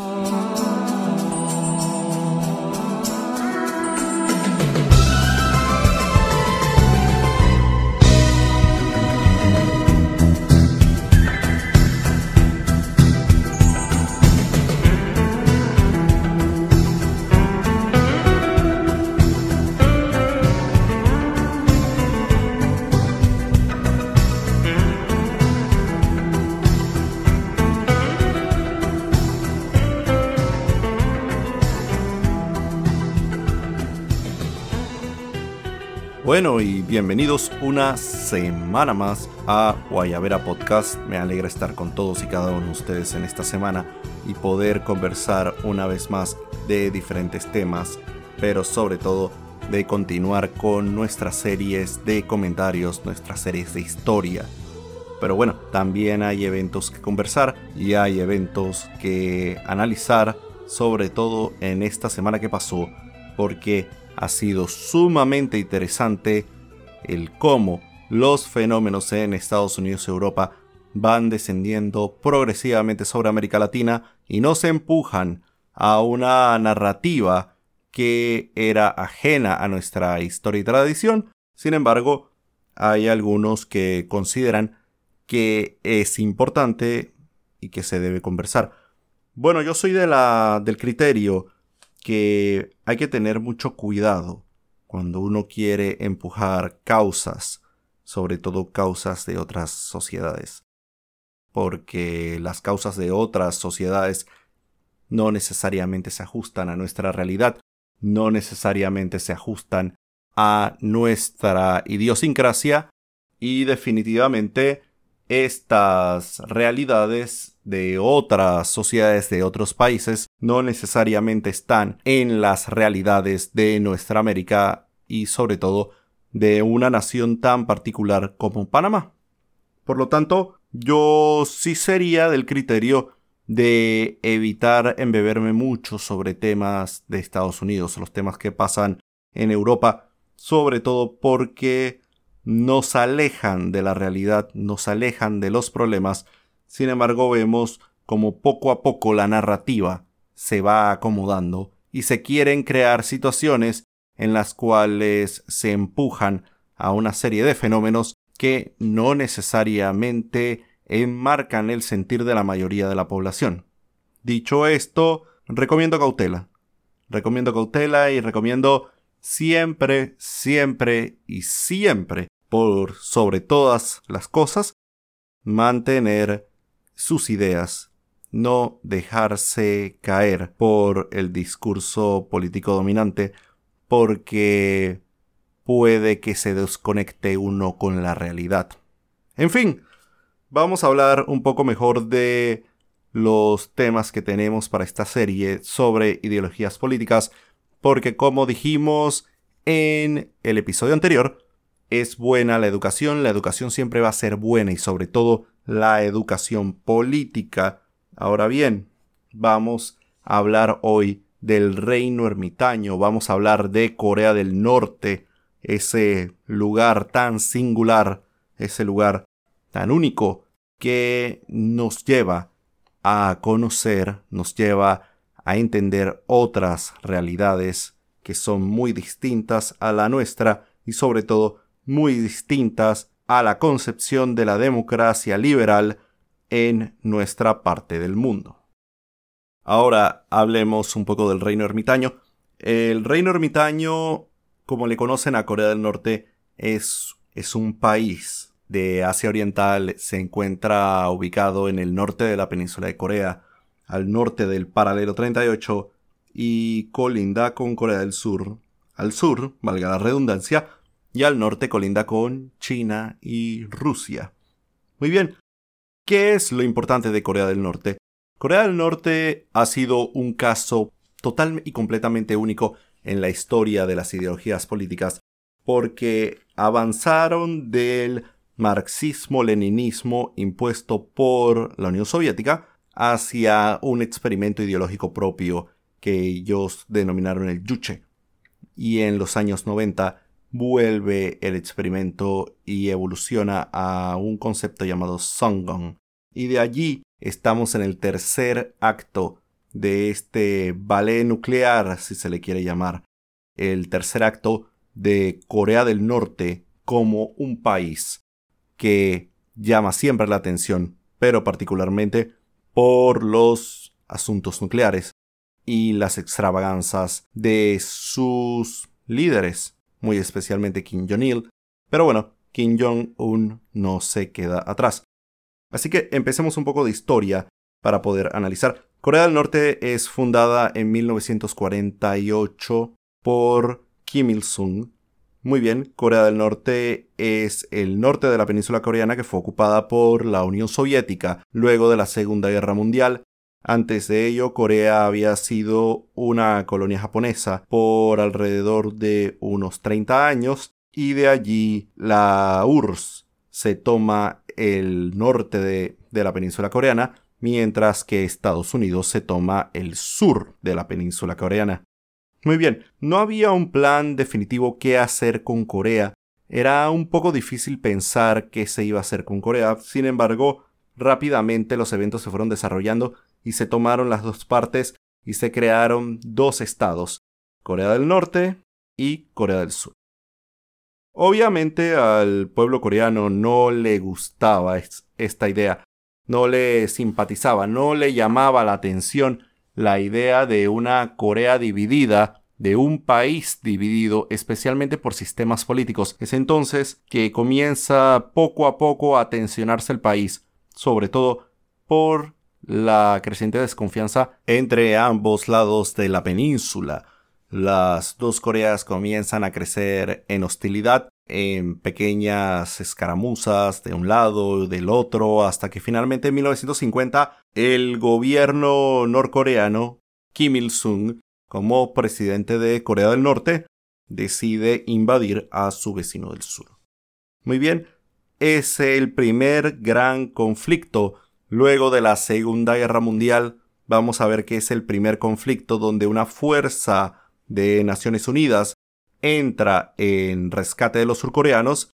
Oh. Bueno y bienvenidos una semana más a Guayabera Podcast. Me alegra estar con todos y cada uno de ustedes en esta semana y poder conversar una vez más de diferentes temas, pero sobre todo de continuar con nuestras series de comentarios, nuestras series de historia. Pero bueno, también hay eventos que conversar y hay eventos que analizar, sobre todo en esta semana que pasó, porque ha sido sumamente interesante el cómo los fenómenos en Estados Unidos y Europa van descendiendo progresivamente sobre América Latina y no se empujan a una narrativa que era ajena a nuestra historia y tradición. Sin embargo, hay algunos que consideran que es importante y que se debe conversar. Bueno, yo soy de la, del criterio que hay que tener mucho cuidado cuando uno quiere empujar causas, sobre todo causas de otras sociedades. Porque las causas de otras sociedades no necesariamente se ajustan a nuestra realidad, no necesariamente se ajustan a nuestra idiosincrasia y definitivamente estas realidades de otras sociedades de otros países no necesariamente están en las realidades de nuestra América y sobre todo de una nación tan particular como Panamá. Por lo tanto, yo sí sería del criterio de evitar embeberme mucho sobre temas de Estados Unidos, los temas que pasan en Europa, sobre todo porque nos alejan de la realidad, nos alejan de los problemas sin embargo, vemos como poco a poco la narrativa se va acomodando y se quieren crear situaciones en las cuales se empujan a una serie de fenómenos que no necesariamente enmarcan el sentir de la mayoría de la población. Dicho esto, recomiendo cautela. Recomiendo cautela y recomiendo siempre, siempre y siempre, por sobre todas las cosas, mantener sus ideas, no dejarse caer por el discurso político dominante, porque puede que se desconecte uno con la realidad. En fin, vamos a hablar un poco mejor de los temas que tenemos para esta serie sobre ideologías políticas, porque como dijimos en el episodio anterior, es buena la educación, la educación siempre va a ser buena y sobre todo la educación política. Ahora bien, vamos a hablar hoy del reino ermitaño, vamos a hablar de Corea del Norte, ese lugar tan singular, ese lugar tan único que nos lleva a conocer, nos lleva a entender otras realidades que son muy distintas a la nuestra y sobre todo muy distintas a la concepción de la democracia liberal en nuestra parte del mundo. Ahora hablemos un poco del reino ermitaño. El reino ermitaño, como le conocen a Corea del Norte, es, es un país de Asia Oriental, se encuentra ubicado en el norte de la península de Corea, al norte del paralelo 38 y colinda con Corea del Sur. Al sur, valga la redundancia, y al norte colinda con China y Rusia. Muy bien, ¿qué es lo importante de Corea del Norte? Corea del Norte ha sido un caso total y completamente único en la historia de las ideologías políticas porque avanzaron del marxismo-leninismo impuesto por la Unión Soviética hacia un experimento ideológico propio que ellos denominaron el Yuche. Y en los años 90 vuelve el experimento y evoluciona a un concepto llamado Songgong. Y de allí estamos en el tercer acto de este ballet nuclear, si se le quiere llamar, el tercer acto de Corea del Norte como un país que llama siempre la atención, pero particularmente por los asuntos nucleares y las extravaganzas de sus líderes, muy especialmente Kim Jong-il. Pero bueno, Kim Jong-un no se queda atrás. Así que empecemos un poco de historia para poder analizar. Corea del Norte es fundada en 1948 por Kim Il-sung. Muy bien, Corea del Norte es el norte de la península coreana que fue ocupada por la Unión Soviética luego de la Segunda Guerra Mundial. Antes de ello, Corea había sido una colonia japonesa por alrededor de unos 30 años y de allí la URSS se toma el norte de, de la península coreana mientras que Estados Unidos se toma el sur de la península coreana. Muy bien, no había un plan definitivo qué hacer con Corea. Era un poco difícil pensar qué se iba a hacer con Corea. Sin embargo, rápidamente los eventos se fueron desarrollando y se tomaron las dos partes y se crearon dos estados, Corea del Norte y Corea del Sur. Obviamente al pueblo coreano no le gustaba esta idea, no le simpatizaba, no le llamaba la atención la idea de una Corea dividida, de un país dividido, especialmente por sistemas políticos. Es entonces que comienza poco a poco a tensionarse el país, sobre todo por la creciente desconfianza entre ambos lados de la península. Las dos Coreas comienzan a crecer en hostilidad en pequeñas escaramuzas de un lado y del otro, hasta que finalmente en 1950 el gobierno norcoreano, Kim Il-sung, como presidente de Corea del Norte, decide invadir a su vecino del sur. Muy bien, es el primer gran conflicto luego de la Segunda Guerra Mundial. Vamos a ver que es el primer conflicto donde una fuerza de Naciones Unidas entra en rescate de los surcoreanos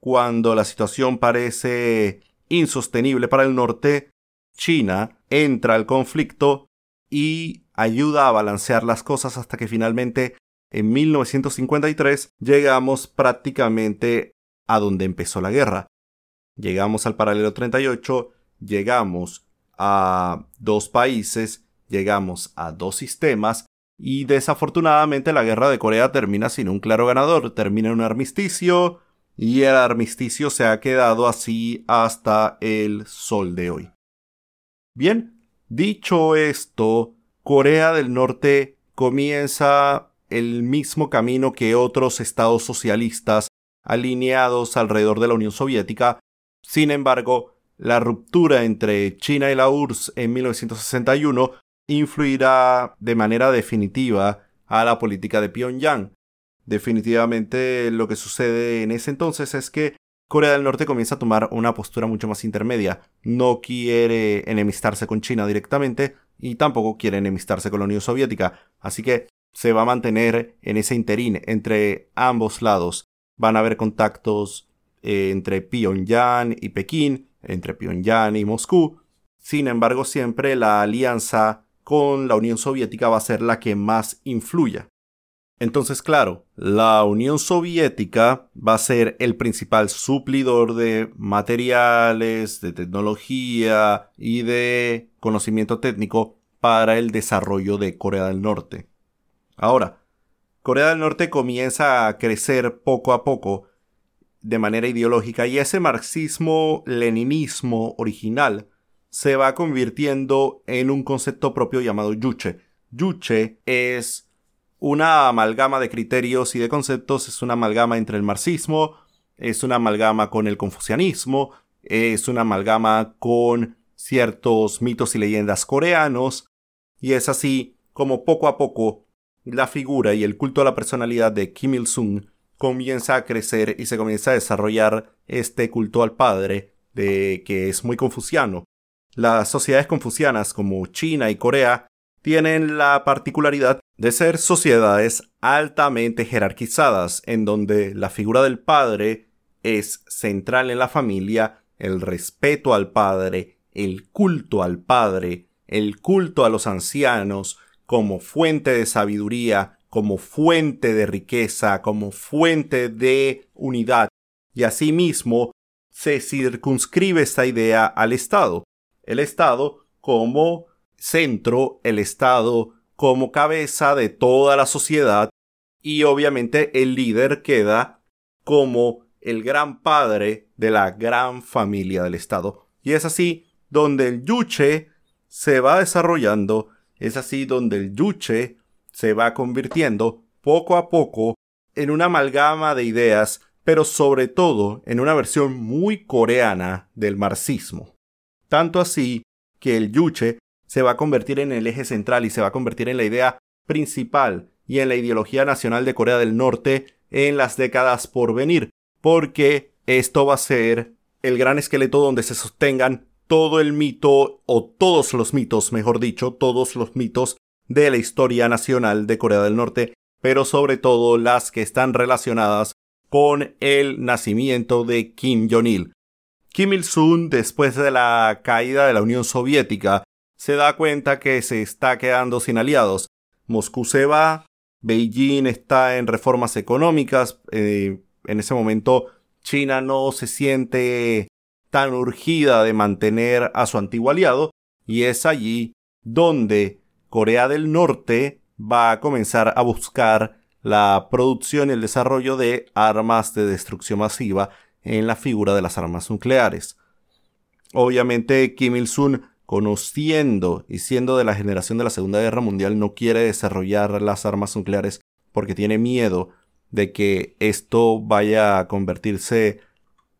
cuando la situación parece insostenible para el norte, China entra al conflicto y ayuda a balancear las cosas hasta que finalmente en 1953 llegamos prácticamente a donde empezó la guerra. Llegamos al paralelo 38, llegamos a dos países, llegamos a dos sistemas y desafortunadamente la guerra de Corea termina sin un claro ganador, termina en un armisticio y el armisticio se ha quedado así hasta el sol de hoy. Bien, dicho esto, Corea del Norte comienza el mismo camino que otros estados socialistas alineados alrededor de la Unión Soviética. Sin embargo, la ruptura entre China y la URSS en 1961 influirá de manera definitiva a la política de Pyongyang. Definitivamente lo que sucede en ese entonces es que Corea del Norte comienza a tomar una postura mucho más intermedia. No quiere enemistarse con China directamente y tampoco quiere enemistarse con la Unión Soviética. Así que se va a mantener en ese interín entre ambos lados. Van a haber contactos eh, entre Pyongyang y Pekín, entre Pyongyang y Moscú. Sin embargo, siempre la alianza con la Unión Soviética va a ser la que más influya. Entonces, claro, la Unión Soviética va a ser el principal suplidor de materiales, de tecnología y de conocimiento técnico para el desarrollo de Corea del Norte. Ahora, Corea del Norte comienza a crecer poco a poco de manera ideológica y ese marxismo-leninismo original se va convirtiendo en un concepto propio llamado yuche. Yuche es una amalgama de criterios y de conceptos, es una amalgama entre el marxismo, es una amalgama con el confucianismo, es una amalgama con ciertos mitos y leyendas coreanos, y es así como poco a poco la figura y el culto a la personalidad de Kim Il-sung comienza a crecer y se comienza a desarrollar este culto al padre de que es muy confuciano. Las sociedades confucianas como China y Corea tienen la particularidad de ser sociedades altamente jerarquizadas, en donde la figura del padre es central en la familia, el respeto al padre, el culto al padre el culto a los ancianos como fuente de sabiduría, como fuente de riqueza, como fuente de unidad, y asimismo se circunscribe esta idea al Estado. El Estado como centro, el Estado como cabeza de toda la sociedad y obviamente el líder queda como el gran padre de la gran familia del Estado. Y es así donde el yuche se va desarrollando, es así donde el yuche se va convirtiendo poco a poco en una amalgama de ideas, pero sobre todo en una versión muy coreana del marxismo. Tanto así que el yuche se va a convertir en el eje central y se va a convertir en la idea principal y en la ideología nacional de Corea del Norte en las décadas por venir, porque esto va a ser el gran esqueleto donde se sostengan todo el mito, o todos los mitos, mejor dicho, todos los mitos de la historia nacional de Corea del Norte, pero sobre todo las que están relacionadas con el nacimiento de Kim Jong-il. Kim Il-sung, después de la caída de la Unión Soviética, se da cuenta que se está quedando sin aliados. Moscú se va, Beijing está en reformas económicas, eh, en ese momento China no se siente tan urgida de mantener a su antiguo aliado, y es allí donde Corea del Norte va a comenzar a buscar la producción y el desarrollo de armas de destrucción masiva en la figura de las armas nucleares. Obviamente Kim Il-sung conociendo y siendo de la generación de la Segunda Guerra Mundial, no quiere desarrollar las armas nucleares porque tiene miedo de que esto vaya a convertirse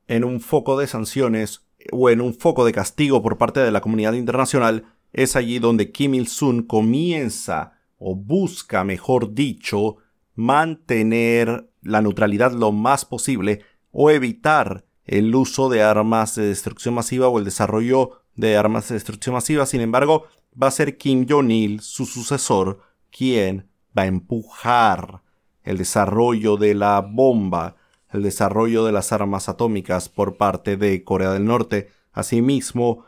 en un foco de sanciones o en un foco de castigo por parte de la comunidad internacional, es allí donde Kim Il-sung comienza o busca, mejor dicho, mantener la neutralidad lo más posible o evitar el uso de armas de destrucción masiva o el desarrollo de armas de destrucción masiva. Sin embargo, va a ser Kim Jong-il, su sucesor, quien va a empujar el desarrollo de la bomba, el desarrollo de las armas atómicas por parte de Corea del Norte. Asimismo,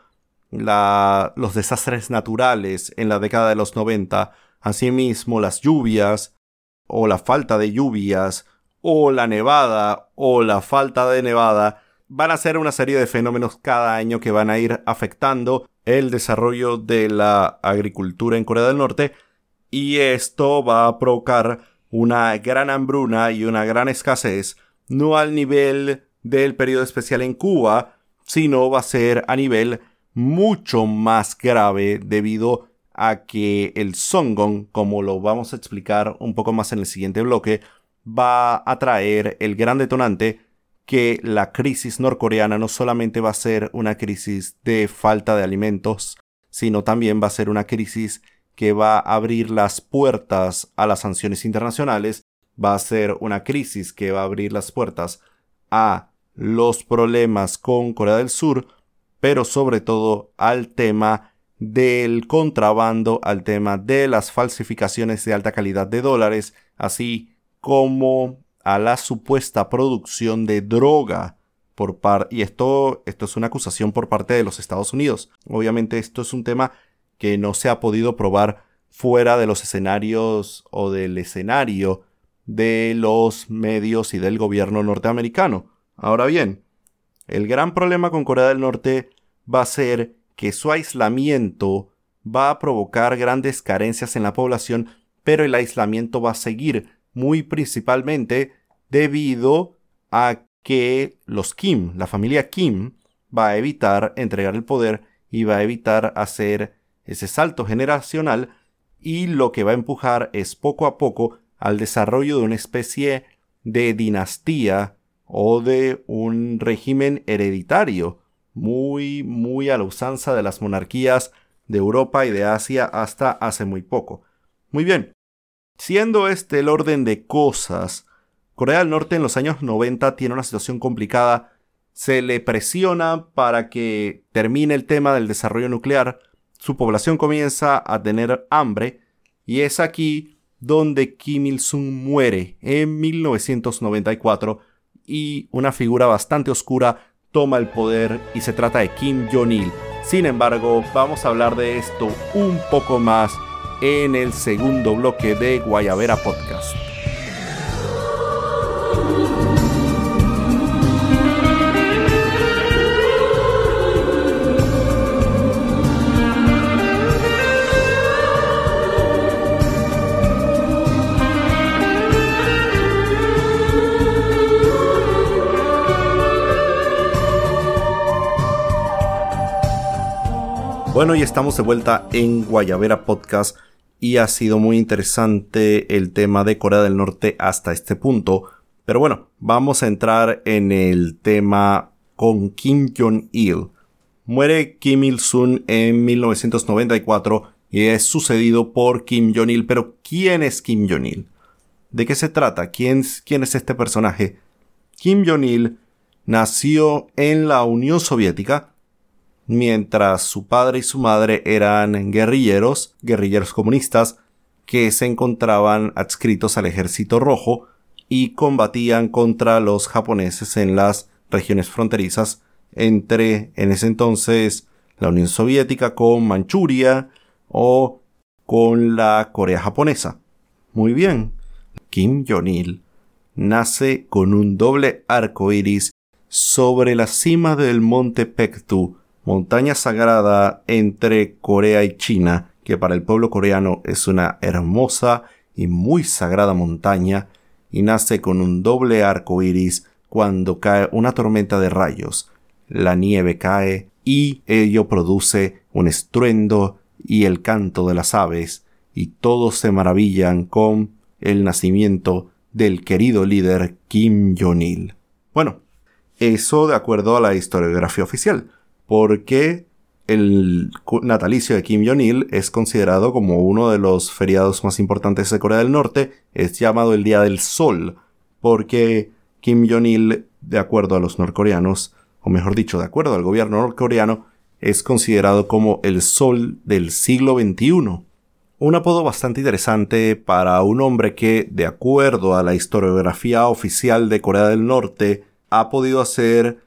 los desastres naturales en la década de los 90, asimismo las lluvias o la falta de lluvias o la nevada o la falta de nevada van a ser una serie de fenómenos cada año que van a ir afectando el desarrollo de la agricultura en Corea del Norte y esto va a provocar una gran hambruna y una gran escasez, no al nivel del periodo especial en Cuba, sino va a ser a nivel mucho más grave debido a que el Songon, como lo vamos a explicar un poco más en el siguiente bloque, va a traer el gran detonante que la crisis norcoreana no solamente va a ser una crisis de falta de alimentos, sino también va a ser una crisis que va a abrir las puertas a las sanciones internacionales, va a ser una crisis que va a abrir las puertas a los problemas con Corea del Sur, pero sobre todo al tema del contrabando, al tema de las falsificaciones de alta calidad de dólares, así como a la supuesta producción de droga por par y esto esto es una acusación por parte de los Estados Unidos. Obviamente esto es un tema que no se ha podido probar fuera de los escenarios o del escenario de los medios y del gobierno norteamericano. Ahora bien, el gran problema con Corea del Norte va a ser que su aislamiento va a provocar grandes carencias en la población, pero el aislamiento va a seguir muy principalmente debido a que los Kim, la familia Kim, va a evitar entregar el poder y va a evitar hacer ese salto generacional y lo que va a empujar es poco a poco al desarrollo de una especie de dinastía o de un régimen hereditario muy muy a la usanza de las monarquías de Europa y de Asia hasta hace muy poco. Muy bien, siendo este el orden de cosas, Corea del Norte en los años 90 tiene una situación complicada. Se le presiona para que termine el tema del desarrollo nuclear. Su población comienza a tener hambre. Y es aquí donde Kim Il-sung muere en 1994 y una figura bastante oscura toma el poder y se trata de Kim Jong-il. Sin embargo, vamos a hablar de esto un poco más en el segundo bloque de Guayavera Podcast. Bueno, y estamos de vuelta en Guayavera Podcast y ha sido muy interesante el tema de Corea del Norte hasta este punto. Pero bueno, vamos a entrar en el tema con Kim Jong-il. Muere Kim Il-sung en 1994 y es sucedido por Kim Jong-il. Pero ¿quién es Kim Jong-il? ¿De qué se trata? ¿Quién, ¿Quién es este personaje? Kim Jong-il nació en la Unión Soviética mientras su padre y su madre eran guerrilleros, guerrilleros comunistas, que se encontraban adscritos al ejército rojo y combatían contra los japoneses en las regiones fronterizas entre, en ese entonces, la Unión Soviética con Manchuria o con la Corea japonesa. Muy bien, Kim Jong-il nace con un doble arco iris sobre la cima del monte Pektu montaña sagrada entre Corea y China, que para el pueblo coreano es una hermosa y muy sagrada montaña, y nace con un doble arco iris cuando cae una tormenta de rayos. La nieve cae y ello produce un estruendo y el canto de las aves, y todos se maravillan con el nacimiento del querido líder Kim Jong-il. Bueno, eso de acuerdo a la historiografía oficial porque el natalicio de Kim Jong-il es considerado como uno de los feriados más importantes de Corea del Norte, es llamado el Día del Sol, porque Kim Jong-il, de acuerdo a los norcoreanos, o mejor dicho, de acuerdo al gobierno norcoreano, es considerado como el Sol del siglo XXI. Un apodo bastante interesante para un hombre que, de acuerdo a la historiografía oficial de Corea del Norte, ha podido hacer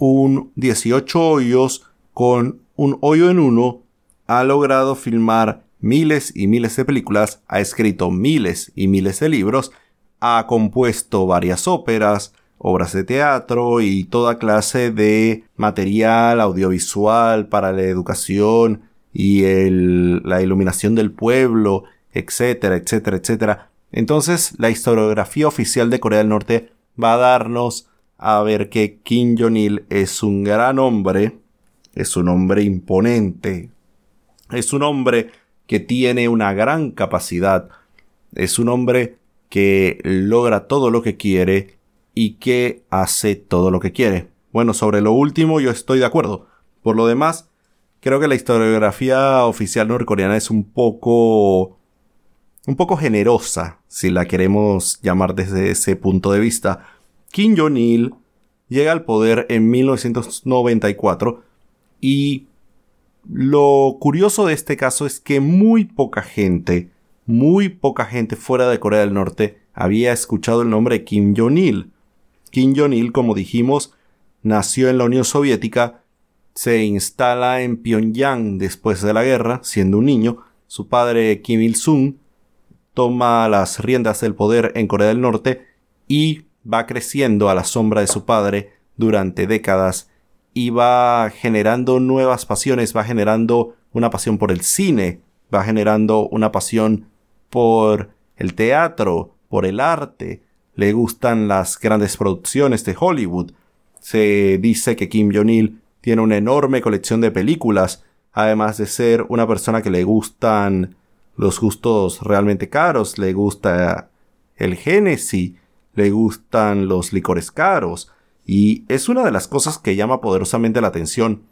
un 18 hoyos con un hoyo en uno, ha logrado filmar miles y miles de películas, ha escrito miles y miles de libros, ha compuesto varias óperas, obras de teatro y toda clase de material audiovisual para la educación y la iluminación del pueblo, etcétera, etcétera, etcétera. Entonces, la historiografía oficial de Corea del Norte va a darnos a ver que Kim Jong-il es un gran hombre, es un hombre imponente, es un hombre que tiene una gran capacidad, es un hombre que logra todo lo que quiere y que hace todo lo que quiere. Bueno, sobre lo último yo estoy de acuerdo. Por lo demás, creo que la historiografía oficial norcoreana es un poco un poco generosa, si la queremos llamar desde ese punto de vista, Kim Jong-il llega al poder en 1994 y lo curioso de este caso es que muy poca gente, muy poca gente fuera de Corea del Norte había escuchado el nombre de Kim Jong-il. Kim Jong-il, como dijimos, nació en la Unión Soviética, se instala en Pyongyang después de la guerra, siendo un niño. Su padre Kim Il-sung toma las riendas del poder en Corea del Norte y va creciendo a la sombra de su padre durante décadas y va generando nuevas pasiones, va generando una pasión por el cine, va generando una pasión por el teatro, por el arte, le gustan las grandes producciones de Hollywood. Se dice que Kim Jong-il tiene una enorme colección de películas, además de ser una persona que le gustan los gustos realmente caros, le gusta el Genesis, le gustan los licores caros. Y es una de las cosas que llama poderosamente la atención.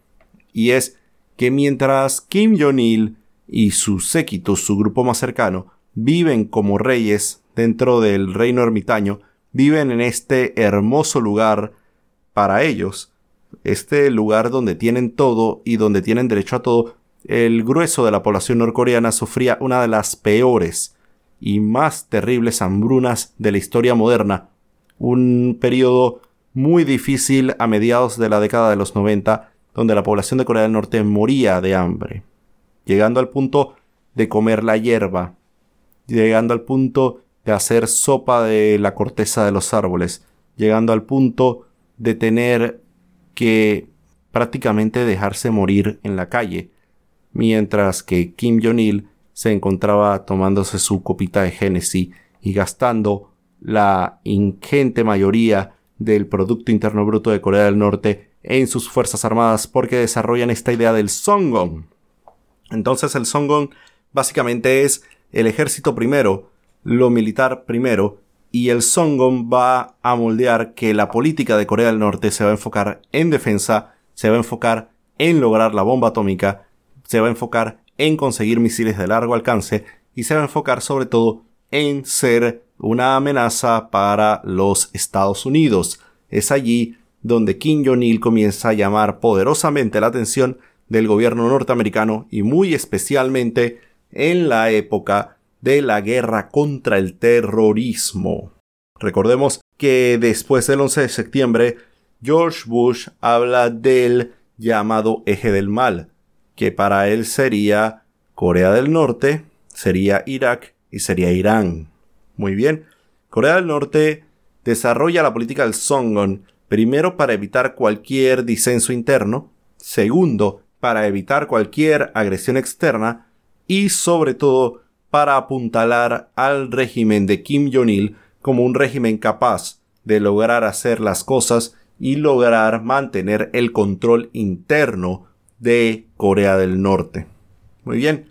Y es que mientras Kim Jong-il y su séquito, su grupo más cercano, viven como reyes dentro del reino ermitaño, viven en este hermoso lugar para ellos, este lugar donde tienen todo y donde tienen derecho a todo, el grueso de la población norcoreana sufría una de las peores y más terribles hambrunas de la historia moderna, un periodo muy difícil a mediados de la década de los 90, donde la población de Corea del Norte moría de hambre, llegando al punto de comer la hierba, llegando al punto de hacer sopa de la corteza de los árboles, llegando al punto de tener que prácticamente dejarse morir en la calle, mientras que Kim Jong-il se encontraba tomándose su copita de Genesis y gastando la ingente mayoría del Producto Interno Bruto de Corea del Norte en sus Fuerzas Armadas porque desarrollan esta idea del Songon. Entonces el Songon básicamente es el ejército primero, lo militar primero, y el Songon va a moldear que la política de Corea del Norte se va a enfocar en defensa, se va a enfocar en lograr la bomba atómica, se va a enfocar en conseguir misiles de largo alcance y se va a enfocar sobre todo en ser una amenaza para los Estados Unidos. Es allí donde Kim Jong-il comienza a llamar poderosamente la atención del gobierno norteamericano y muy especialmente en la época de la guerra contra el terrorismo. Recordemos que después del 11 de septiembre, George Bush habla del llamado eje del mal, que para él sería Corea del Norte, sería Irak y sería Irán. Muy bien, Corea del Norte desarrolla la política del Songon, primero para evitar cualquier disenso interno, segundo, para evitar cualquier agresión externa y sobre todo para apuntalar al régimen de Kim Jong-il como un régimen capaz de lograr hacer las cosas y lograr mantener el control interno de Corea del Norte. Muy bien,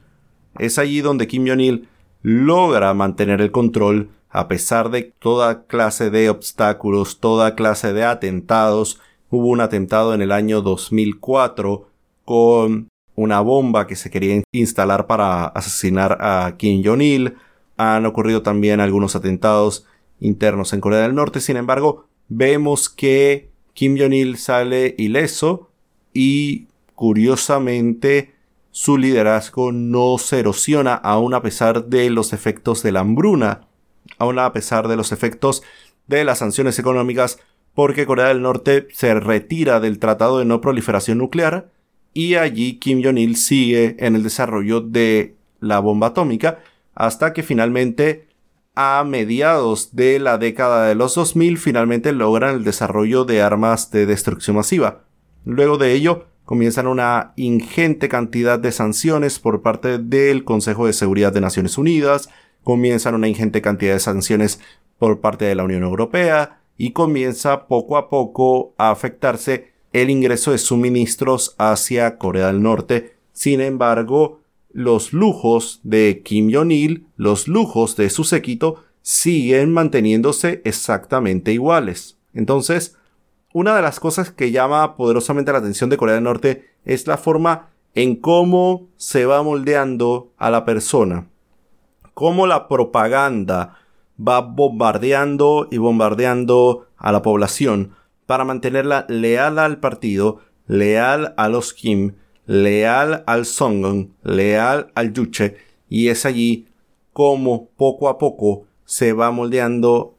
es allí donde Kim Jong-il logra mantener el control a pesar de toda clase de obstáculos, toda clase de atentados. Hubo un atentado en el año 2004 con una bomba que se quería instalar para asesinar a Kim Jong-il. Han ocurrido también algunos atentados internos en Corea del Norte. Sin embargo, vemos que Kim Jong-il sale ileso y curiosamente su liderazgo no se erosiona aún a pesar de los efectos de la hambruna, aún a pesar de los efectos de las sanciones económicas porque Corea del Norte se retira del Tratado de No Proliferación Nuclear y allí Kim Jong-il sigue en el desarrollo de la bomba atómica hasta que finalmente a mediados de la década de los 2000 finalmente logran el desarrollo de armas de destrucción masiva. Luego de ello comienzan una ingente cantidad de sanciones por parte del Consejo de Seguridad de Naciones Unidas, comienzan una ingente cantidad de sanciones por parte de la Unión Europea y comienza poco a poco a afectarse el ingreso de suministros hacia Corea del Norte. Sin embargo, los lujos de Kim Jong-il, los lujos de su séquito, siguen manteniéndose exactamente iguales. Entonces, una de las cosas que llama poderosamente la atención de Corea del Norte es la forma en cómo se va moldeando a la persona. Cómo la propaganda va bombardeando y bombardeando a la población para mantenerla leal al partido, leal a los Kim, leal al Songon, leal al Yuche, y es allí como poco a poco se va moldeando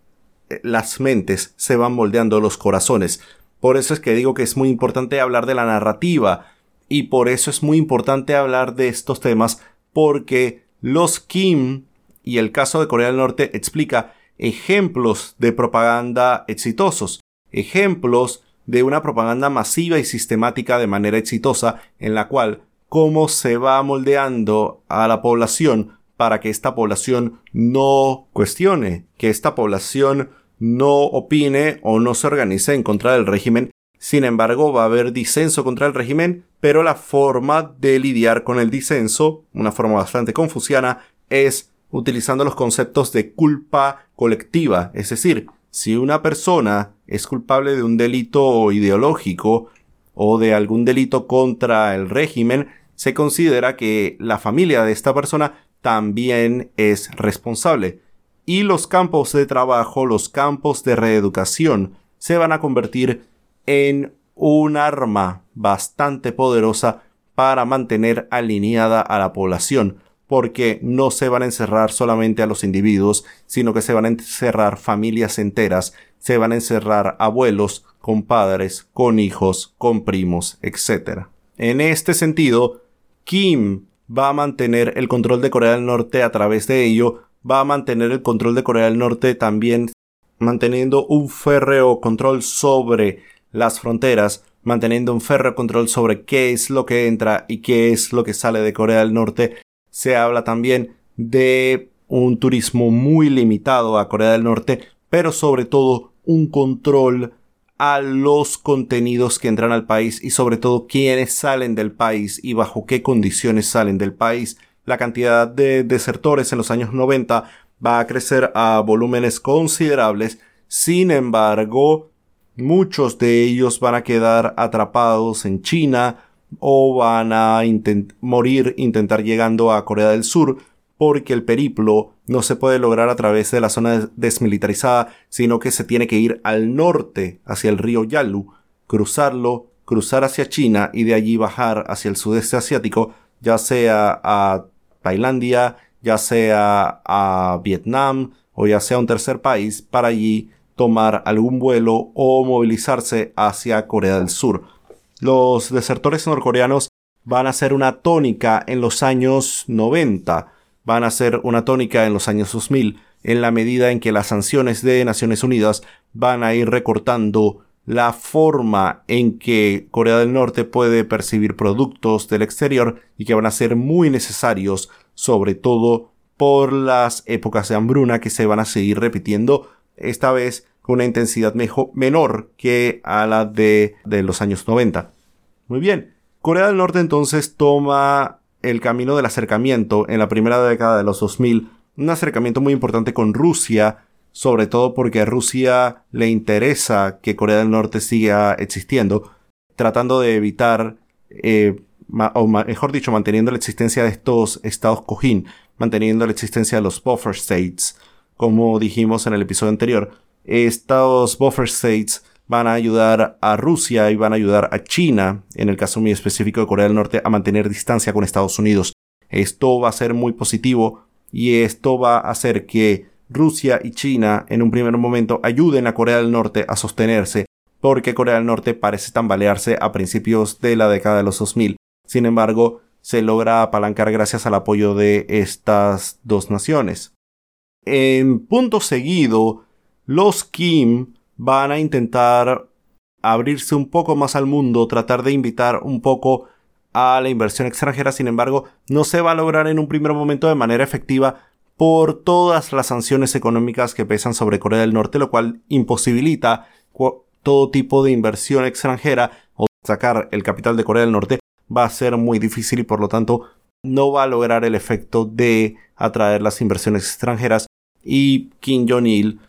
las mentes, se van moldeando los corazones. Por eso es que digo que es muy importante hablar de la narrativa, y por eso es muy importante hablar de estos temas, porque los Kim y el caso de Corea del Norte explica ejemplos de propaganda exitosos ejemplos de una propaganda masiva y sistemática de manera exitosa en la cual cómo se va moldeando a la población para que esta población no cuestione, que esta población no opine o no se organice en contra del régimen. Sin embargo, va a haber disenso contra el régimen, pero la forma de lidiar con el disenso, una forma bastante confuciana, es utilizando los conceptos de culpa colectiva, es decir, si una persona es culpable de un delito ideológico o de algún delito contra el régimen, se considera que la familia de esta persona también es responsable. Y los campos de trabajo, los campos de reeducación, se van a convertir en un arma bastante poderosa para mantener alineada a la población, porque no se van a encerrar solamente a los individuos, sino que se van a encerrar familias enteras, se van a encerrar abuelos con padres, con hijos, con primos, etc. En este sentido, Kim va a mantener el control de Corea del Norte a través de ello, va a mantener el control de Corea del Norte también manteniendo un férreo control sobre las fronteras, manteniendo un férreo control sobre qué es lo que entra y qué es lo que sale de Corea del Norte. Se habla también de un turismo muy limitado a Corea del Norte, pero sobre todo un control a los contenidos que entran al país y sobre todo quiénes salen del país y bajo qué condiciones salen del país. La cantidad de desertores en los años 90 va a crecer a volúmenes considerables, sin embargo, muchos de ellos van a quedar atrapados en China o van a morir intentar llegando a Corea del Sur porque el periplo no se puede lograr a través de la zona desmilitarizada, sino que se tiene que ir al norte, hacia el río Yalu, cruzarlo, cruzar hacia China y de allí bajar hacia el sudeste asiático, ya sea a Tailandia, ya sea a Vietnam o ya sea un tercer país, para allí tomar algún vuelo o movilizarse hacia Corea del Sur. Los desertores norcoreanos van a ser una tónica en los años 90, van a ser una tónica en los años 2000, en la medida en que las sanciones de Naciones Unidas van a ir recortando la forma en que Corea del Norte puede percibir productos del exterior y que van a ser muy necesarios, sobre todo por las épocas de hambruna que se van a seguir repitiendo, esta vez con una intensidad menor que a la de, de los años 90. Muy bien, Corea del Norte entonces toma el camino del acercamiento en la primera década de los 2000, un acercamiento muy importante con Rusia, sobre todo porque a Rusia le interesa que Corea del Norte siga existiendo, tratando de evitar, eh, o mejor dicho, manteniendo la existencia de estos estados cojín, manteniendo la existencia de los buffer states, como dijimos en el episodio anterior. Estos buffer states van a ayudar a Rusia y van a ayudar a China, en el caso muy específico de Corea del Norte, a mantener distancia con Estados Unidos. Esto va a ser muy positivo y esto va a hacer que Rusia y China en un primer momento ayuden a Corea del Norte a sostenerse, porque Corea del Norte parece tambalearse a principios de la década de los 2000. Sin embargo, se logra apalancar gracias al apoyo de estas dos naciones. En punto seguido, los Kim van a intentar abrirse un poco más al mundo, tratar de invitar un poco a la inversión extranjera, sin embargo, no se va a lograr en un primer momento de manera efectiva por todas las sanciones económicas que pesan sobre Corea del Norte, lo cual imposibilita todo tipo de inversión extranjera o sacar el capital de Corea del Norte va a ser muy difícil y por lo tanto no va a lograr el efecto de atraer las inversiones extranjeras y Kim Jong-il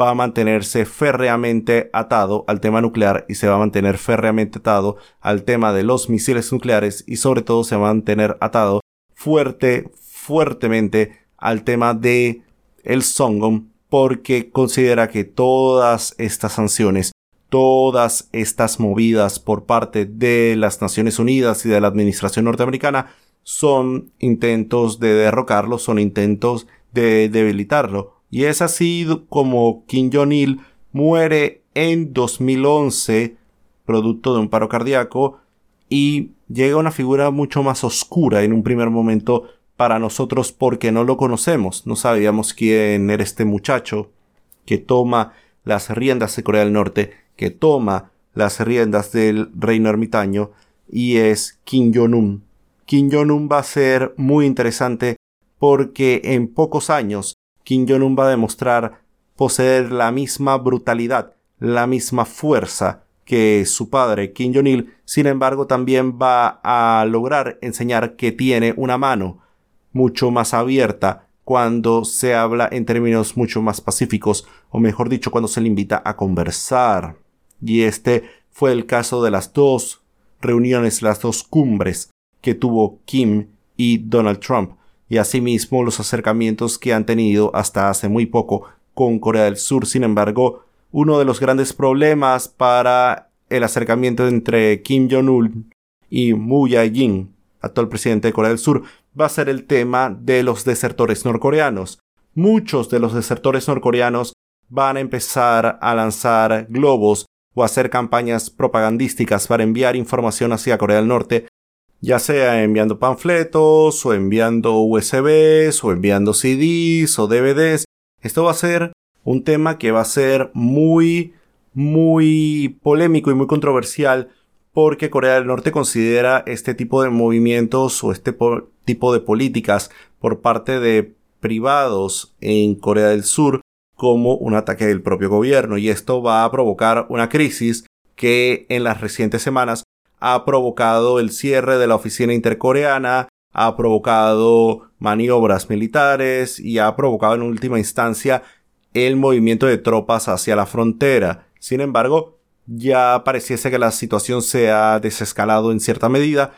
va a mantenerse férreamente atado al tema nuclear y se va a mantener férreamente atado al tema de los misiles nucleares y sobre todo se va a mantener atado fuerte, fuertemente al tema de el Songom porque considera que todas estas sanciones, todas estas movidas por parte de las Naciones Unidas y de la administración norteamericana son intentos de derrocarlo, son intentos de debilitarlo. Y es así como Kim Jong-il muere en 2011 producto de un paro cardíaco y llega una figura mucho más oscura en un primer momento para nosotros porque no lo conocemos, no sabíamos quién era este muchacho que toma las riendas de Corea del Norte, que toma las riendas del reino ermitaño y es Kim Jong-un. Kim Jong-un va a ser muy interesante porque en pocos años Kim Jong-un va a demostrar poseer la misma brutalidad, la misma fuerza que su padre Kim Jong-il, sin embargo también va a lograr enseñar que tiene una mano, mucho más abierta cuando se habla en términos mucho más pacíficos, o mejor dicho, cuando se le invita a conversar. Y este fue el caso de las dos reuniones, las dos cumbres que tuvo Kim y Donald Trump, y asimismo los acercamientos que han tenido hasta hace muy poco con Corea del Sur. Sin embargo, uno de los grandes problemas para el acercamiento entre Kim Jong-un y Mu Jae-in, actual presidente de Corea del Sur, va a ser el tema de los desertores norcoreanos. Muchos de los desertores norcoreanos van a empezar a lanzar globos o hacer campañas propagandísticas para enviar información hacia Corea del Norte, ya sea enviando panfletos o enviando USBs o enviando CDs o DVDs. Esto va a ser un tema que va a ser muy, muy polémico y muy controversial porque Corea del Norte considera este tipo de movimientos o este tipo de políticas por parte de privados en Corea del Sur como un ataque del propio gobierno y esto va a provocar una crisis que en las recientes semanas ha provocado el cierre de la oficina intercoreana, ha provocado maniobras militares y ha provocado en última instancia el movimiento de tropas hacia la frontera. Sin embargo, ya pareciese que la situación se ha desescalado en cierta medida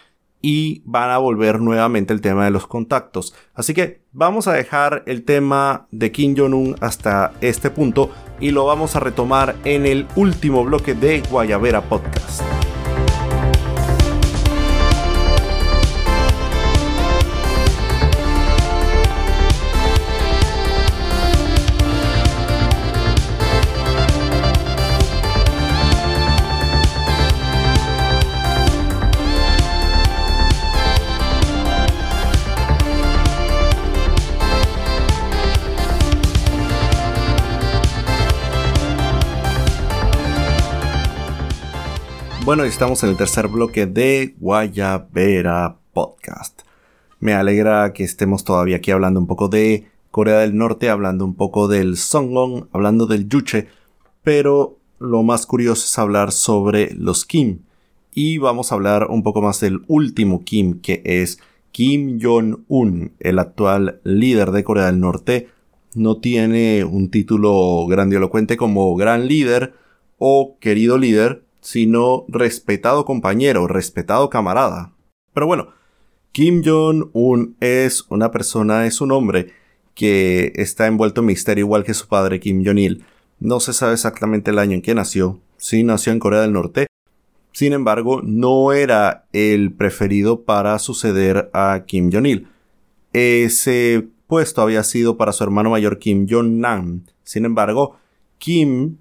y van a volver nuevamente el tema de los contactos. Así que vamos a dejar el tema de Kim Jong-un hasta este punto y lo vamos a retomar en el último bloque de Guayavera Podcast. Bueno, estamos en el tercer bloque de Guayabera Podcast. Me alegra que estemos todavía aquí hablando un poco de Corea del Norte, hablando un poco del Songon, hablando del Yuche, pero lo más curioso es hablar sobre los Kim. Y vamos a hablar un poco más del último Kim, que es Kim Jong-un, el actual líder de Corea del Norte. No tiene un título grandilocuente como gran líder o querido líder, sino respetado compañero, respetado camarada. Pero bueno, Kim Jong-un es una persona, es un hombre que está envuelto en misterio igual que su padre Kim Jong-il. No se sabe exactamente el año en que nació, sí nació en Corea del Norte, sin embargo no era el preferido para suceder a Kim Jong-il. Ese puesto había sido para su hermano mayor Kim Jong-nam. Sin embargo, Kim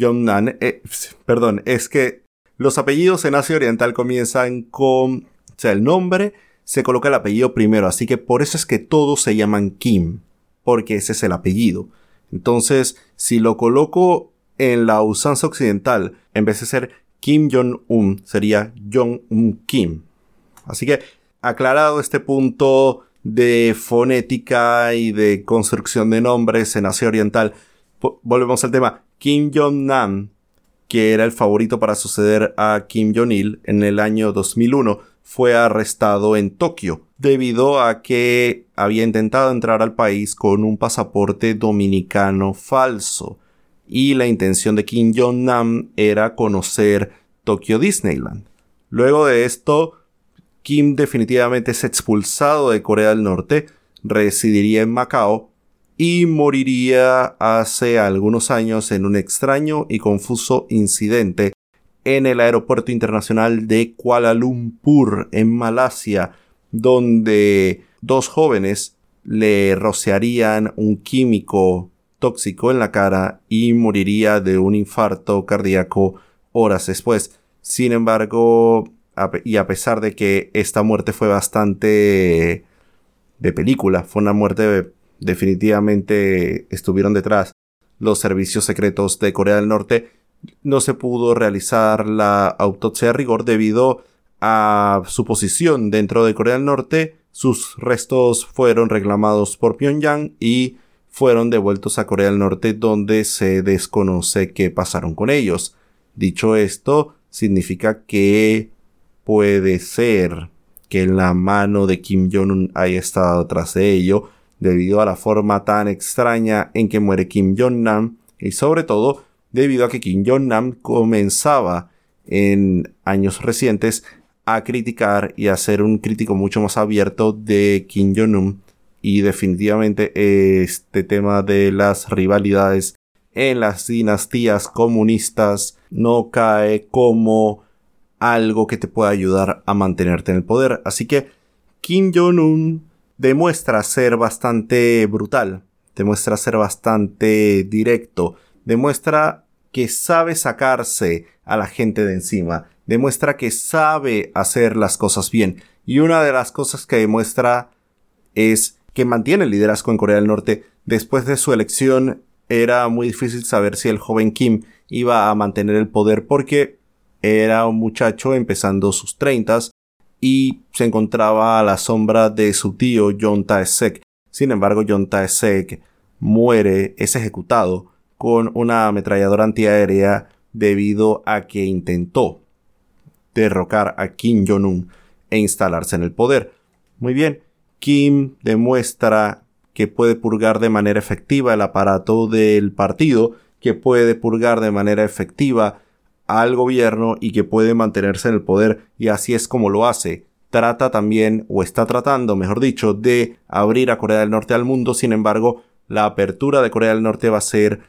Jong-nan, eh, perdón, es que los apellidos en Asia Oriental comienzan con, o sea, el nombre se coloca el apellido primero, así que por eso es que todos se llaman Kim, porque ese es el apellido. Entonces, si lo coloco en la usanza occidental, en vez de ser Kim Jong-un, sería Jong-un Kim. Así que, aclarado este punto de fonética y de construcción de nombres en Asia Oriental, volvemos al tema. Kim Jong-nam, que era el favorito para suceder a Kim Jong-il en el año 2001, fue arrestado en Tokio debido a que había intentado entrar al país con un pasaporte dominicano falso y la intención de Kim Jong-nam era conocer Tokyo Disneyland. Luego de esto, Kim definitivamente es expulsado de Corea del Norte, residiría en Macao y moriría hace algunos años en un extraño y confuso incidente en el aeropuerto internacional de Kuala Lumpur, en Malasia, donde dos jóvenes le rociarían un químico tóxico en la cara y moriría de un infarto cardíaco horas después. Sin embargo, y a pesar de que esta muerte fue bastante de película, fue una muerte definitivamente estuvieron detrás los servicios secretos de Corea del Norte, no se pudo realizar la autopsia a rigor debido a su posición dentro de Corea del Norte. Sus restos fueron reclamados por Pyongyang y fueron devueltos a Corea del Norte donde se desconoce qué pasaron con ellos. Dicho esto, significa que puede ser que la mano de Kim Jong-un haya estado tras de ello, debido a la forma tan extraña en que muere Kim Jong-nam y sobre todo debido a que Kim Jong-nam comenzaba en años recientes a criticar y a ser un crítico mucho más abierto de Kim Jong-un y definitivamente este tema de las rivalidades en las dinastías comunistas no cae como algo que te pueda ayudar a mantenerte en el poder. Así que Kim Jong-un demuestra ser bastante brutal, demuestra ser bastante directo, demuestra que sabe sacarse a la gente de encima, demuestra que sabe hacer las cosas bien. Y una de las cosas que demuestra es que mantiene el liderazgo en Corea del Norte. Después de su elección era muy difícil saber si el joven Kim iba a mantener el poder porque era un muchacho empezando sus treintas y se encontraba a la sombra de su tío John Tae-sek. Sin embargo, John Tae-sek muere, es ejecutado con una ametralladora antiaérea debido a que intentó derrocar a Kim Jong-un e instalarse en el poder. Muy bien, Kim demuestra que puede purgar de manera efectiva el aparato del partido, que puede purgar de manera efectiva al gobierno y que puede mantenerse en el poder y así es como lo hace. Trata también, o está tratando, mejor dicho, de abrir a Corea del Norte al mundo, sin embargo, la apertura de Corea del Norte va a ser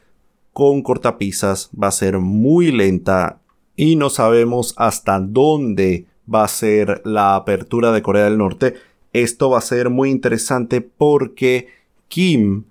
con cortapisas, va a ser muy lenta y no sabemos hasta dónde va a ser la apertura de Corea del Norte. Esto va a ser muy interesante porque Kim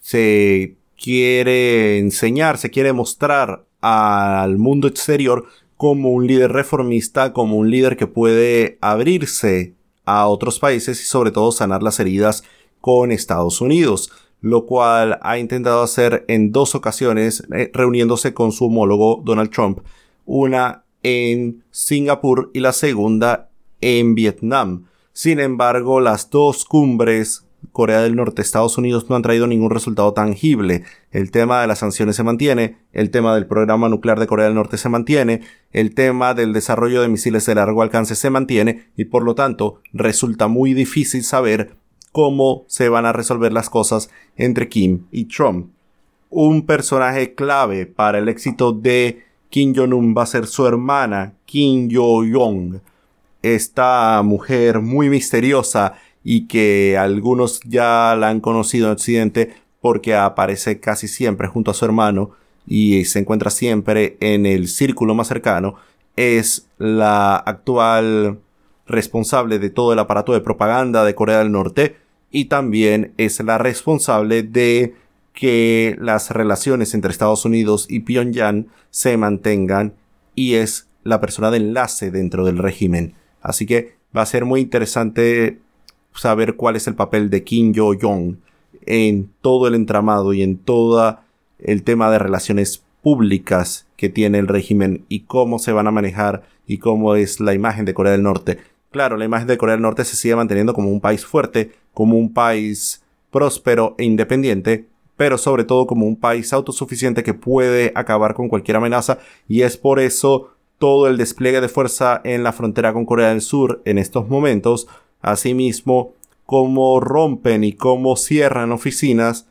se quiere enseñar, se quiere mostrar al mundo exterior como un líder reformista, como un líder que puede abrirse a otros países y sobre todo sanar las heridas con Estados Unidos lo cual ha intentado hacer en dos ocasiones eh, reuniéndose con su homólogo Donald Trump, una en Singapur y la segunda en Vietnam. Sin embargo, las dos cumbres Corea del Norte, Estados Unidos no han traído ningún resultado tangible. El tema de las sanciones se mantiene, el tema del programa nuclear de Corea del Norte se mantiene, el tema del desarrollo de misiles de largo alcance se mantiene y por lo tanto resulta muy difícil saber cómo se van a resolver las cosas entre Kim y Trump. Un personaje clave para el éxito de Kim Jong-un va a ser su hermana, Kim Yo-yong. Esta mujer muy misteriosa y que algunos ya la han conocido en Occidente porque aparece casi siempre junto a su hermano y se encuentra siempre en el círculo más cercano, es la actual responsable de todo el aparato de propaganda de Corea del Norte y también es la responsable de que las relaciones entre Estados Unidos y Pyongyang se mantengan y es la persona de enlace dentro del régimen. Así que va a ser muy interesante saber cuál es el papel de Kim Yo-jong en todo el entramado y en todo el tema de relaciones públicas que tiene el régimen y cómo se van a manejar y cómo es la imagen de Corea del Norte. Claro, la imagen de Corea del Norte se sigue manteniendo como un país fuerte, como un país próspero e independiente, pero sobre todo como un país autosuficiente que puede acabar con cualquier amenaza y es por eso todo el despliegue de fuerza en la frontera con Corea del Sur en estos momentos, asimismo cómo rompen y cómo cierran oficinas,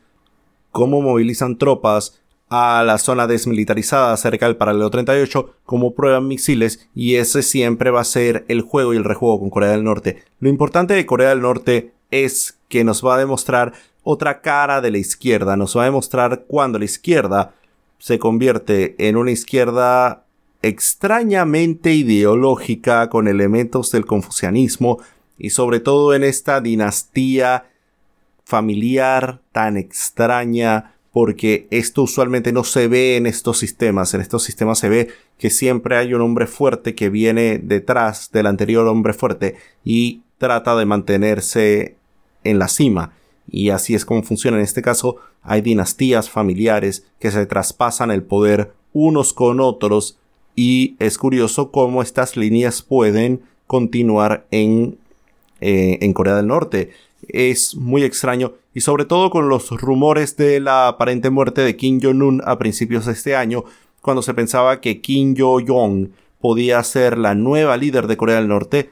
cómo movilizan tropas a la zona desmilitarizada cerca del paralelo 38 como prueban misiles y ese siempre va a ser el juego y el rejuego con Corea del Norte. Lo importante de Corea del Norte es que nos va a demostrar otra cara de la izquierda, nos va a demostrar cuando la izquierda se convierte en una izquierda extrañamente ideológica con elementos del confucianismo y sobre todo en esta dinastía familiar tan extraña porque esto usualmente no se ve en estos sistemas. En estos sistemas se ve que siempre hay un hombre fuerte que viene detrás del anterior hombre fuerte y trata de mantenerse en la cima. Y así es como funciona. En este caso hay dinastías familiares que se traspasan el poder unos con otros y es curioso cómo estas líneas pueden continuar en, eh, en Corea del Norte. Es muy extraño y sobre todo con los rumores de la aparente muerte de Kim Jong-un a principios de este año, cuando se pensaba que Kim Jong-un podía ser la nueva líder de Corea del Norte,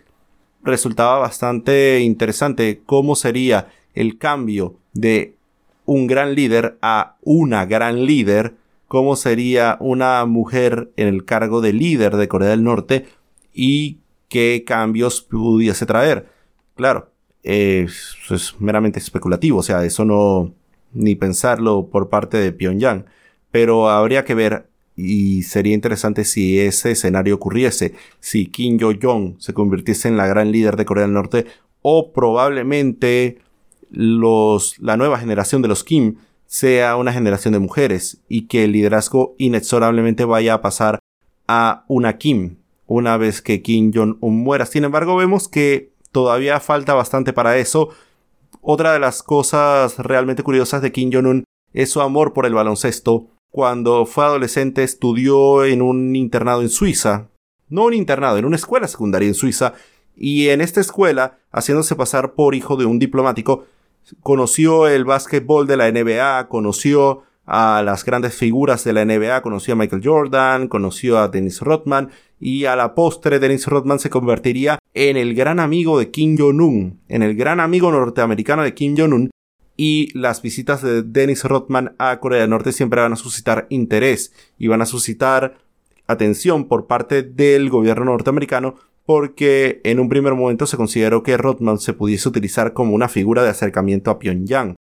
resultaba bastante interesante cómo sería el cambio de un gran líder a una gran líder, cómo sería una mujer en el cargo de líder de Corea del Norte y qué cambios pudiese traer. Claro, es meramente especulativo, o sea, eso no ni pensarlo por parte de Pyongyang, pero habría que ver y sería interesante si ese escenario ocurriese, si Kim Yo-jong se convirtiese en la gran líder de Corea del Norte o probablemente los, la nueva generación de los Kim sea una generación de mujeres y que el liderazgo inexorablemente vaya a pasar a una Kim una vez que Kim Jong-un muera. Sin embargo, vemos que todavía falta bastante para eso. Otra de las cosas realmente curiosas de Kim Jong-un es su amor por el baloncesto. Cuando fue adolescente estudió en un internado en Suiza. No un internado, en una escuela secundaria en Suiza. Y en esta escuela, haciéndose pasar por hijo de un diplomático, conoció el básquetbol de la NBA, conoció a las grandes figuras de la NBA, conoció a Michael Jordan, conoció a Dennis Rodman y a la postre Dennis Rodman se convertiría en el gran amigo de Kim Jong-un, en el gran amigo norteamericano de Kim Jong-un y las visitas de Dennis Rodman a Corea del Norte siempre van a suscitar interés y van a suscitar atención por parte del gobierno norteamericano porque en un primer momento se consideró que Rodman se pudiese utilizar como una figura de acercamiento a Pyongyang.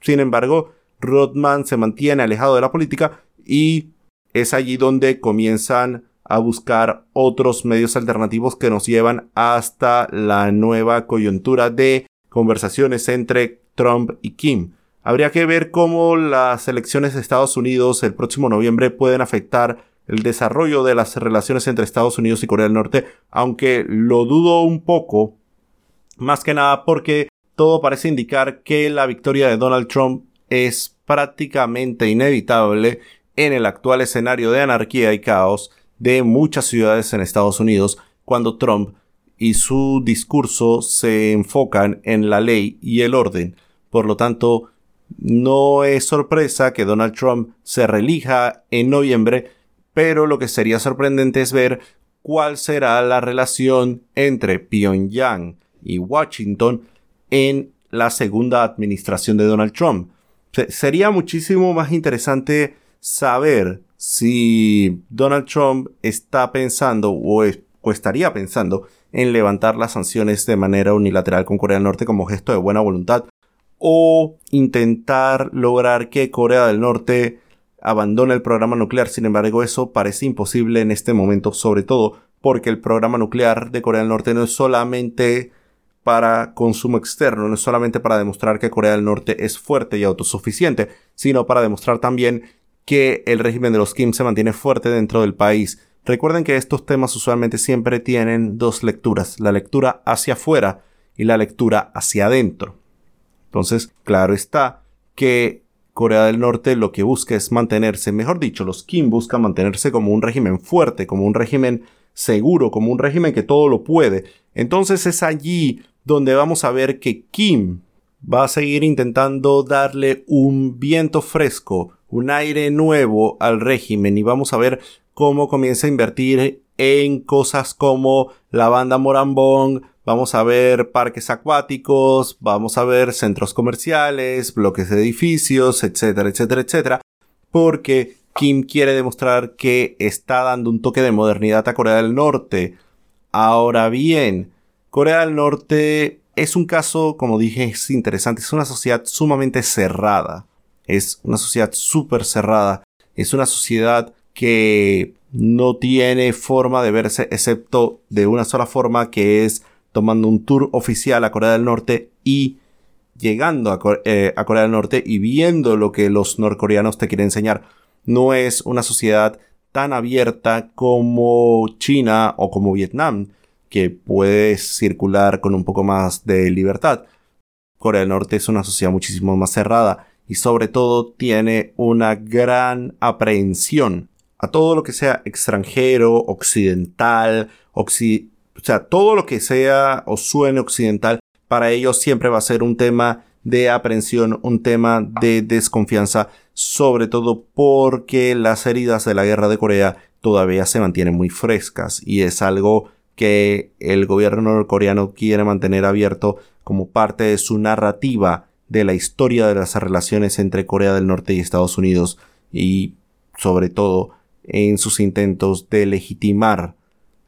Sin embargo, Rodman se mantiene alejado de la política y es allí donde comienzan a buscar otros medios alternativos que nos llevan hasta la nueva coyuntura de conversaciones entre Trump y Kim. Habría que ver cómo las elecciones de Estados Unidos el próximo noviembre pueden afectar el desarrollo de las relaciones entre Estados Unidos y Corea del Norte, aunque lo dudo un poco, más que nada porque todo parece indicar que la victoria de Donald Trump es prácticamente inevitable en el actual escenario de anarquía y caos de muchas ciudades en Estados Unidos cuando Trump y su discurso se enfocan en la ley y el orden. Por lo tanto, no es sorpresa que Donald Trump se relija en noviembre pero lo que sería sorprendente es ver cuál será la relación entre Pyongyang y Washington en la segunda administración de Donald Trump. Sería muchísimo más interesante saber si Donald Trump está pensando o, o estaría pensando en levantar las sanciones de manera unilateral con Corea del Norte como gesto de buena voluntad o intentar lograr que Corea del Norte abandona el programa nuclear. Sin embargo, eso parece imposible en este momento, sobre todo porque el programa nuclear de Corea del Norte no es solamente para consumo externo, no solamente para demostrar que Corea del Norte es fuerte y autosuficiente, sino para demostrar también que el régimen de los Kim se mantiene fuerte dentro del país. Recuerden que estos temas usualmente siempre tienen dos lecturas, la lectura hacia afuera y la lectura hacia adentro. Entonces, claro está que Corea del Norte lo que busca es mantenerse, mejor dicho, los Kim buscan mantenerse como un régimen fuerte, como un régimen seguro, como un régimen que todo lo puede. Entonces es allí donde vamos a ver que Kim va a seguir intentando darle un viento fresco, un aire nuevo al régimen y vamos a ver cómo comienza a invertir en cosas como la banda Morambong, Vamos a ver parques acuáticos, vamos a ver centros comerciales, bloques de edificios, etcétera, etcétera, etcétera. Porque Kim quiere demostrar que está dando un toque de modernidad a Corea del Norte. Ahora bien, Corea del Norte es un caso, como dije, es interesante. Es una sociedad sumamente cerrada. Es una sociedad súper cerrada. Es una sociedad que no tiene forma de verse excepto de una sola forma que es tomando un tour oficial a Corea del Norte y llegando eh, a, Corea del Norte y viendo lo que los norcoreanos te quieren enseñar. No es una sociedad tan abierta como China o como Vietnam, que puede circular con un poco más de libertad. Corea del Norte es una sociedad muchísimo más cerrada y sobre todo tiene una gran aprehensión a todo lo que sea extranjero, occidental, occidental o sea, todo lo que sea o suene occidental, para ellos siempre va a ser un tema de aprensión, un tema de desconfianza, sobre todo porque las heridas de la guerra de Corea todavía se mantienen muy frescas y es algo que el gobierno norcoreano quiere mantener abierto como parte de su narrativa de la historia de las relaciones entre Corea del Norte y Estados Unidos y sobre todo en sus intentos de legitimar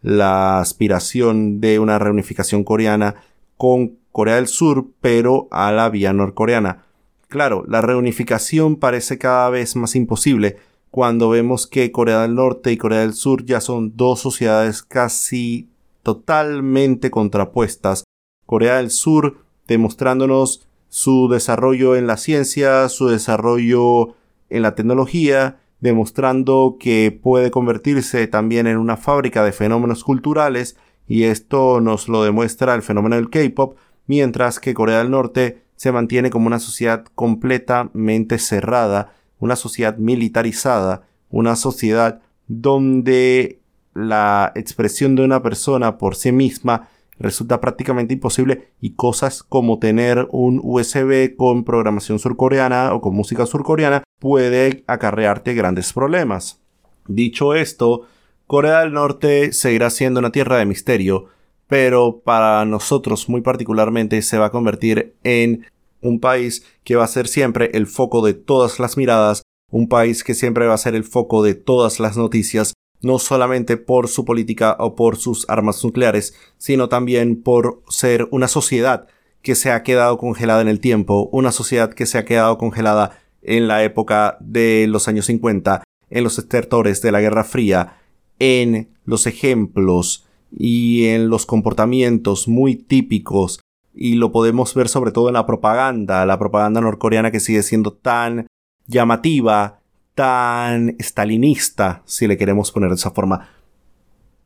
la aspiración de una reunificación coreana con Corea del Sur, pero a la vía norcoreana. Claro, la reunificación parece cada vez más imposible cuando vemos que Corea del Norte y Corea del Sur ya son dos sociedades casi totalmente contrapuestas. Corea del Sur demostrándonos su desarrollo en la ciencia, su desarrollo en la tecnología, demostrando que puede convertirse también en una fábrica de fenómenos culturales y esto nos lo demuestra el fenómeno del K-pop, mientras que Corea del Norte se mantiene como una sociedad completamente cerrada, una sociedad militarizada, una sociedad donde la expresión de una persona por sí misma resulta prácticamente imposible y cosas como tener un USB con programación surcoreana o con música surcoreana puede acarrearte grandes problemas. Dicho esto, Corea del Norte seguirá siendo una tierra de misterio, pero para nosotros muy particularmente se va a convertir en un país que va a ser siempre el foco de todas las miradas, un país que siempre va a ser el foco de todas las noticias, no solamente por su política o por sus armas nucleares, sino también por ser una sociedad que se ha quedado congelada en el tiempo, una sociedad que se ha quedado congelada en la época de los años 50, en los estertores de la Guerra Fría, en los ejemplos y en los comportamientos muy típicos. Y lo podemos ver sobre todo en la propaganda, la propaganda norcoreana que sigue siendo tan llamativa, tan stalinista, si le queremos poner de esa forma.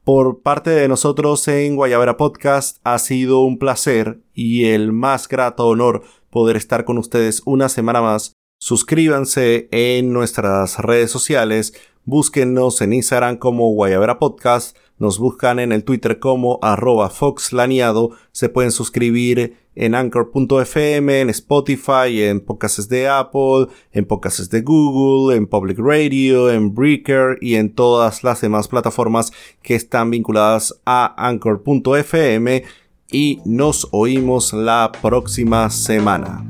Por parte de nosotros en Guayabera Podcast ha sido un placer y el más grato honor poder estar con ustedes una semana más. Suscríbanse en nuestras redes sociales, búsquennos en Instagram como Guayabera Podcast, nos buscan en el Twitter como arroba foxlaniado, se pueden suscribir en anchor.fm, en Spotify, en podcasts de Apple, en podcasts de Google, en Public Radio, en Breaker y en todas las demás plataformas que están vinculadas a anchor.fm y nos oímos la próxima semana.